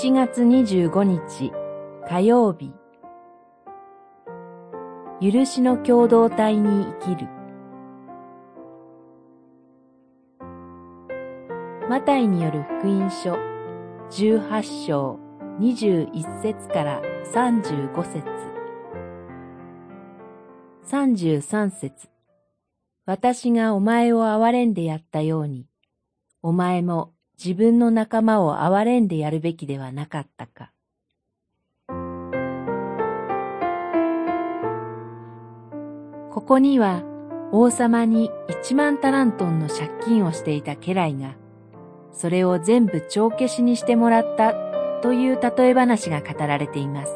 7月25日火曜日。許しの共同体に生きる。マタイによる福音書18章21節から35節。33節。私がお前を憐れんでやったように、お前も自分の仲間を憐れんでやるべきではなかったか。ここには王様に一万タラントンの借金をしていた家来が、それを全部帳消しにしてもらったという例え話が語られています。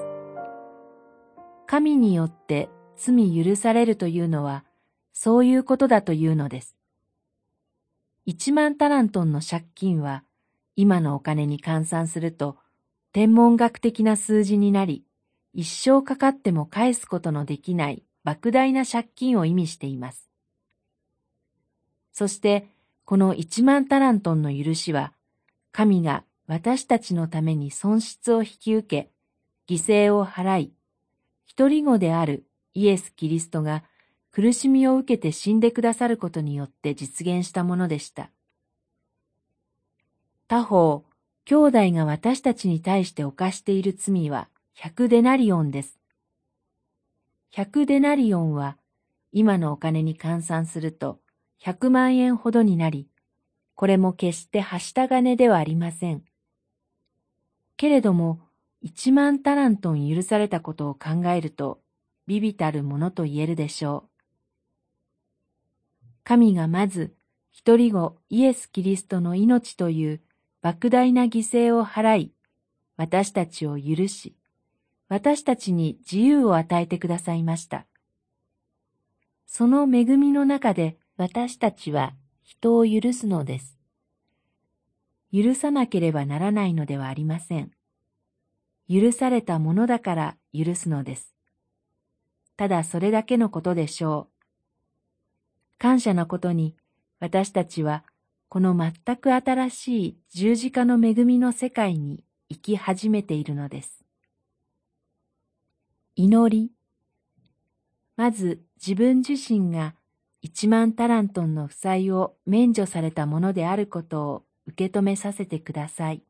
神によって罪許されるというのは、そういうことだというのです。一万タラントンの借金は今のお金に換算すると天文学的な数字になり一生かかっても返すことのできない莫大な借金を意味しています。そしてこの一万タラントンの許しは神が私たちのために損失を引き受け犠牲を払い一人子であるイエス・キリストが苦しみを受けて死んでくださることによって実現したものでした。他方、兄弟が私たちに対して犯している罪は100デナリオンです。100デナリオンは今のお金に換算すると100万円ほどになり、これも決してはした金ではありません。けれども、1万タラントン許されたことを考えると、ビビたるものと言えるでしょう。神がまず一人子イエス・キリストの命という莫大な犠牲を払い、私たちを許し、私たちに自由を与えてくださいました。その恵みの中で私たちは人を許すのです。許さなければならないのではありません。許されたものだから許すのです。ただそれだけのことでしょう。感謝のことに私たちはこの全く新しい十字架の恵みの世界に生き始めているのです。祈り。まず自分自身が一万タラントンの負債を免除されたものであることを受け止めさせてください。